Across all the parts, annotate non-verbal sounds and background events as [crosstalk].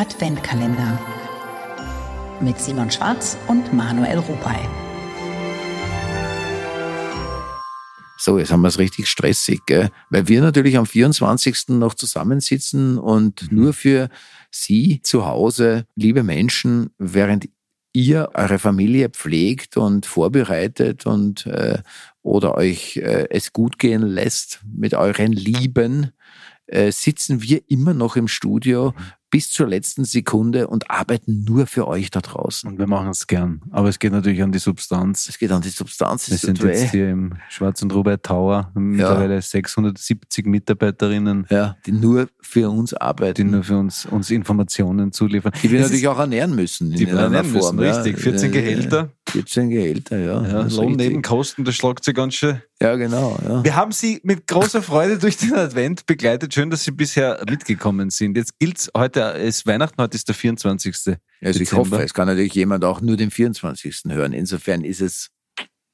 Adventkalender mit Simon Schwarz und Manuel Rupay. So, jetzt haben wir es richtig stressig, gell? weil wir natürlich am 24. noch zusammensitzen und nur für Sie zu Hause, liebe Menschen, während ihr eure Familie pflegt und vorbereitet und äh, oder euch äh, es gut gehen lässt mit euren Lieben, äh, sitzen wir immer noch im Studio bis zur letzten Sekunde und arbeiten nur für euch da draußen. Und wir machen es gern. Aber es geht natürlich an die Substanz. Es geht an die Substanz. Wir sind jetzt hier im Schwarz und Robert Tower, mittlerweile ja. 670 Mitarbeiterinnen. Ja, die nur für uns arbeiten. Die nur für uns, uns Informationen zuliefern. Die wir es natürlich auch ernähren müssen. Die wir ernähren Form, müssen, richtig. 14 Gehälter. 14 Gehälter, ja. ja Lohnnebenkosten, das schlagt sich ganz schön. Ja, genau. Ja. Wir haben Sie mit großer Freude durch den Advent begleitet. Schön, dass Sie bisher mitgekommen sind. Jetzt gilt es heute, ist Weihnachten, heute ist der 24. Also Dezember. ich hoffe, es kann natürlich jemand auch nur den 24. hören. Insofern ist es.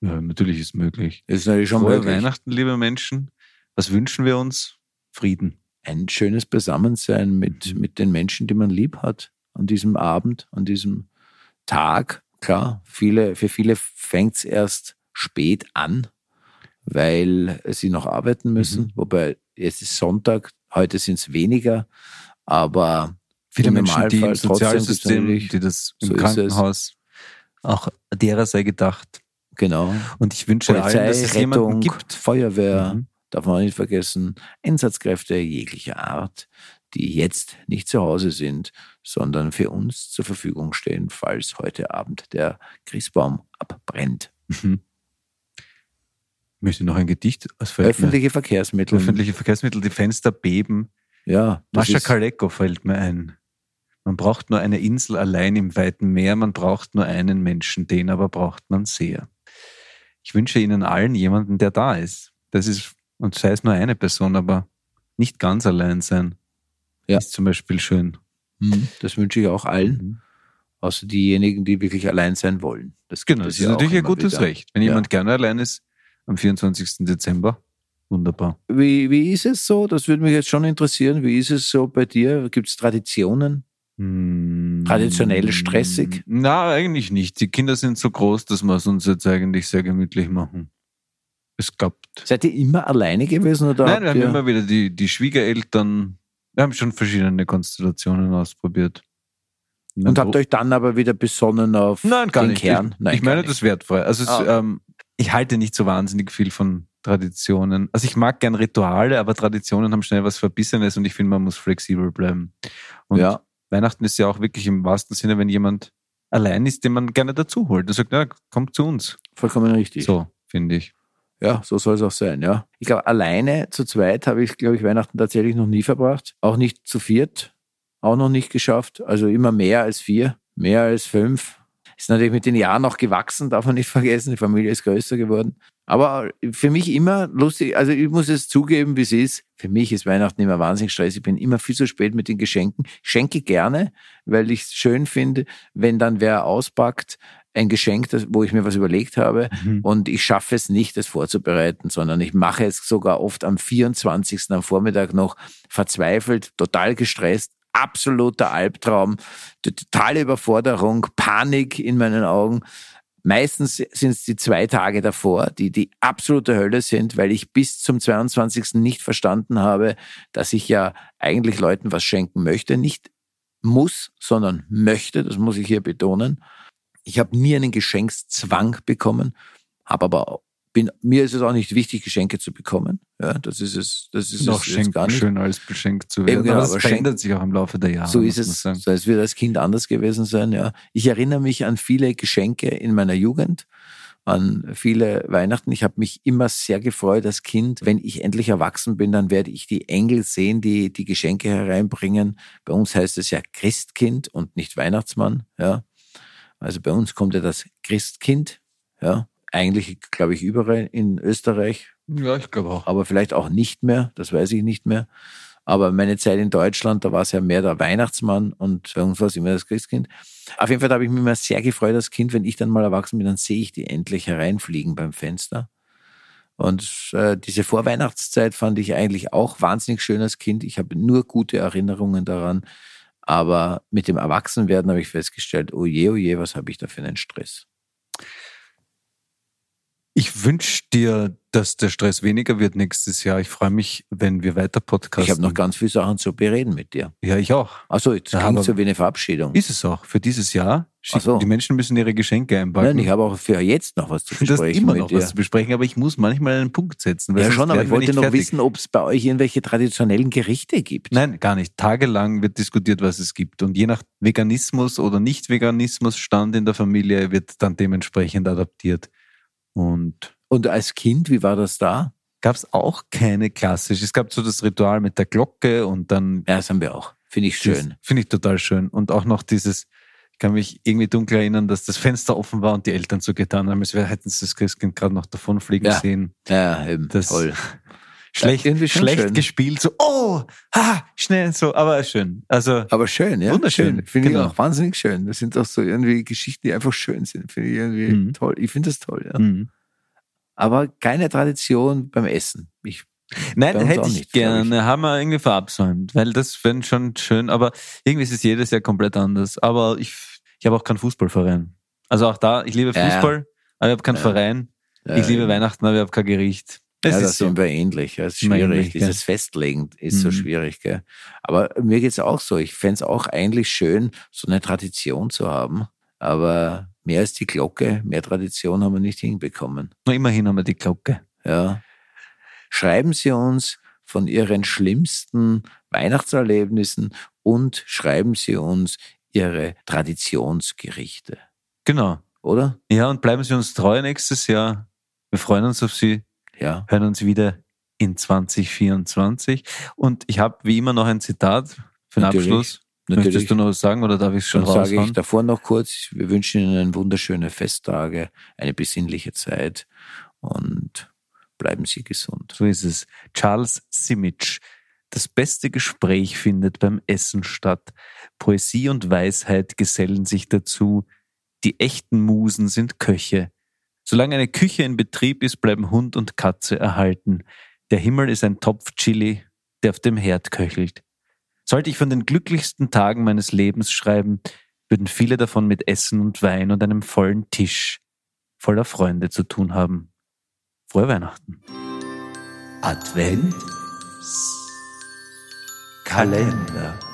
Ja, natürlich ist möglich. Ist natürlich schon Frohe möglich. Weihnachten, liebe Menschen. Was wünschen wir uns? Frieden. Ein schönes Beisammensein mit, mhm. mit den Menschen, die man lieb hat. An diesem Abend, an diesem Tag klar, viele, für viele fängt es erst spät an, weil sie noch arbeiten müssen. Mhm. Wobei es ist Sonntag, heute sind es weniger, aber viele Menschen, die im Sozialsystem, die das im so Krankenhaus, auch derer sei gedacht. Genau. Und ich wünsche Polizei, allen, dass es Rettung, gibt. Feuerwehr, mhm. darf man nicht vergessen, Einsatzkräfte jeglicher Art, die jetzt nicht zu Hause sind, sondern für uns zur Verfügung stehen, falls heute Abend der Christbaum abbrennt. Mhm. Ich möchte noch ein Gedicht aus Öffentliche Verkehrsmittel. Öffentliche Verkehrsmittel, die Fenster beben. Ja. Mascha Kaleko fällt mir ein. Man braucht nur eine Insel allein im weiten Meer, man braucht nur einen Menschen, den aber braucht man sehr. Ich wünsche Ihnen allen jemanden, der da ist. Das ist, und sei es nur eine Person, aber nicht ganz allein sein ja. ist zum Beispiel schön. Mhm. Das wünsche ich auch allen. Mhm. Außer diejenigen, die wirklich allein sein wollen. Das genau, das ist ja natürlich ein gutes wieder. Recht. Wenn ja. jemand gerne allein ist, am 24. Dezember, wunderbar. Wie, wie ist es so? Das würde mich jetzt schon interessieren. Wie ist es so bei dir? Gibt es Traditionen? Hm. Traditionell stressig? Na, eigentlich nicht. Die Kinder sind so groß, dass wir es uns jetzt eigentlich sehr gemütlich machen. Es gab. Seid ihr immer alleine gewesen? Oder Nein, wir haben immer wieder die, die Schwiegereltern wir haben schon verschiedene Konstellationen ausprobiert. Und habt euch dann aber wieder besonnen auf Nein, gar den nicht. Kern? Nein, ich meine das wertfrei. Also ah. es, ähm, ich halte nicht so wahnsinnig viel von Traditionen. Also ich mag gern Rituale, aber Traditionen haben schnell was Verbissenes und ich finde, man muss flexibel bleiben. Und ja. Weihnachten ist ja auch wirklich im wahrsten Sinne, wenn jemand allein ist, den man gerne dazu holt und sagt, ja, kommt zu uns. Vollkommen richtig. So, finde ich. Ja, so soll es auch sein, ja. Ich glaube, alleine zu zweit habe ich, glaube ich, Weihnachten tatsächlich noch nie verbracht. Auch nicht zu viert, auch noch nicht geschafft. Also immer mehr als vier, mehr als fünf. Ist natürlich mit den Jahren noch gewachsen, darf man nicht [laughs] vergessen. Die Familie ist größer geworden. Aber für mich immer lustig, also ich muss es zugeben, wie es ist. Für mich ist Weihnachten immer wahnsinnig stressig. Ich bin immer viel zu spät mit den Geschenken. Schenke gerne, weil ich es schön finde, wenn dann wer auspackt, ein Geschenk, das, wo ich mir was überlegt habe mhm. und ich schaffe es nicht, das vorzubereiten, sondern ich mache es sogar oft am 24. am Vormittag noch verzweifelt, total gestresst, absoluter Albtraum, totale Überforderung, Panik in meinen Augen. Meistens sind es die zwei Tage davor, die die absolute Hölle sind, weil ich bis zum 22. nicht verstanden habe, dass ich ja eigentlich Leuten was schenken möchte. Nicht muss, sondern möchte, das muss ich hier betonen. Ich habe nie einen Geschenkszwang bekommen, habe aber bin, mir ist es auch nicht wichtig, Geschenke zu bekommen. Ja, das ist es, das ist noch es schenken, gar nicht. schön als beschenkt zu werden. Eben, genau, aber es verändert sich auch im Laufe der Jahre. So ist es. So es wird als Kind anders gewesen sein. Ja, ich erinnere mich an viele Geschenke in meiner Jugend, an viele Weihnachten. Ich habe mich immer sehr gefreut als Kind. Wenn ich endlich erwachsen bin, dann werde ich die Engel sehen, die die Geschenke hereinbringen. Bei uns heißt es ja Christkind und nicht Weihnachtsmann. Ja, also bei uns kommt ja das Christkind, ja, eigentlich, glaube ich, überall in Österreich. Ja, ich glaube auch. Aber vielleicht auch nicht mehr, das weiß ich nicht mehr. Aber meine Zeit in Deutschland, da war es ja mehr der Weihnachtsmann und bei uns war es immer das Christkind. Auf jeden Fall habe ich mich immer sehr gefreut als Kind, wenn ich dann mal erwachsen bin, dann sehe ich die endlich hereinfliegen beim Fenster. Und äh, diese Vorweihnachtszeit fand ich eigentlich auch wahnsinnig schön als Kind. Ich habe nur gute Erinnerungen daran Aber mit dem Erwachsenwerden habe ich festgestellt, oh je, oh je, was habe ich da für einen Stress? Ich wünsche dir, dass der Stress weniger wird nächstes Jahr. Ich freue mich, wenn wir weiter podcasten. Ich habe noch ganz viele Sachen zu bereden mit dir. Ja, ich auch. Achso, jetzt Ja, klingt so wie eine Verabschiedung. Ist es auch. Für dieses Jahr. So. Die Menschen müssen ihre Geschenke einpacken. Nein, ich habe auch für jetzt noch was zu [laughs] du hast besprechen immer mit noch dir. was zu besprechen, aber ich muss manchmal einen Punkt setzen. ja, schon, aber ich wollte noch fertig. wissen, ob es bei euch irgendwelche traditionellen Gerichte gibt. Nein, gar nicht. Tagelang wird diskutiert, was es gibt. Und je nach Veganismus oder Nicht-Veganismus-Stand in der Familie wird dann dementsprechend adaptiert. Und Und als Kind, wie war das da? gab es auch keine klassische. Es gab so das Ritual mit der Glocke und dann Ja, das haben wir auch. Finde ich schön. Finde ich total schön. Und auch noch dieses, ich kann mich irgendwie dunkel erinnern, dass das Fenster offen war und die Eltern so getan haben, als hätten sie das Christkind gerade noch davonfliegen Ja. sehen. Ja, eben. Das- toll. [laughs] Schlecht, irgendwie schlecht schön. gespielt, so, oh, ha, schnell, so, aber schön. Also, Aber schön, ja. Wunderschön, Schön. Finde genau. ich auch wahnsinnig schön. Das sind doch so irgendwie Geschichten, die einfach schön sind. Finde ich irgendwie Mhm. toll. Ich finde das toll, ja. mhm. Aber keine Tradition beim Essen. Ich, Nein, hätte ich nicht, gerne, haben wir irgendwie verabsäumt, weil das wäre schon schön, aber irgendwie ist es jedes Jahr komplett anders. Aber ich, ich habe auch keinen Fußballverein. Also auch da, ich liebe Ja, ja. Fußball, aber ich habe keinen Ja. Verein. äh, Ich liebe Weihnachten, aber ich habe kein Gericht. Es ja, ist das so. sind wir ähnlich. Ja, ist schwierig. Dieses Festlegen ist so Mhm. schwierig. Gell? Aber mir geht's auch so. Ich fänd's auch eigentlich schön, so eine Tradition zu haben. Aber mehr als die Glocke, mehr Tradition haben wir nicht hinbekommen. Nur immerhin haben wir die Glocke. Ja. Schreiben Sie uns von Ihren schlimmsten Weihnachtserlebnissen und schreiben Sie uns Ihre Traditionsgerichte. Genau. Oder? Ja, und bleiben Sie uns treu nächstes Jahr. Wir freuen uns auf Sie, Ja. hören uns wieder in 2024. Und ich habe wie immer noch ein Zitat für den Natürlich. Abschluss. Natürlich. Möchtest du noch was sagen oder darf ich es schon Dann sage ich raushauen? davor noch kurz, wir wünschen Ihnen wunderschöne Festtage, eine besinnliche Zeit und bleiben Sie gesund. So ist es. Charles Simic. Das beste Gespräch findet beim Essen statt. Poesie und Weisheit gesellen sich dazu. Die echten Musen sind Köche. Solange eine Küche in Betrieb ist, bleiben Hund und Katze erhalten. Der Himmel ist ein Topf Chili, der auf dem Herd köchelt. Sollte ich von den glücklichsten Tagen meines Lebens schreiben, würden viele davon mit Essen und Wein und einem vollen Tisch voller Freunde zu tun haben. Frohe Weihnachten. Advent Kalender.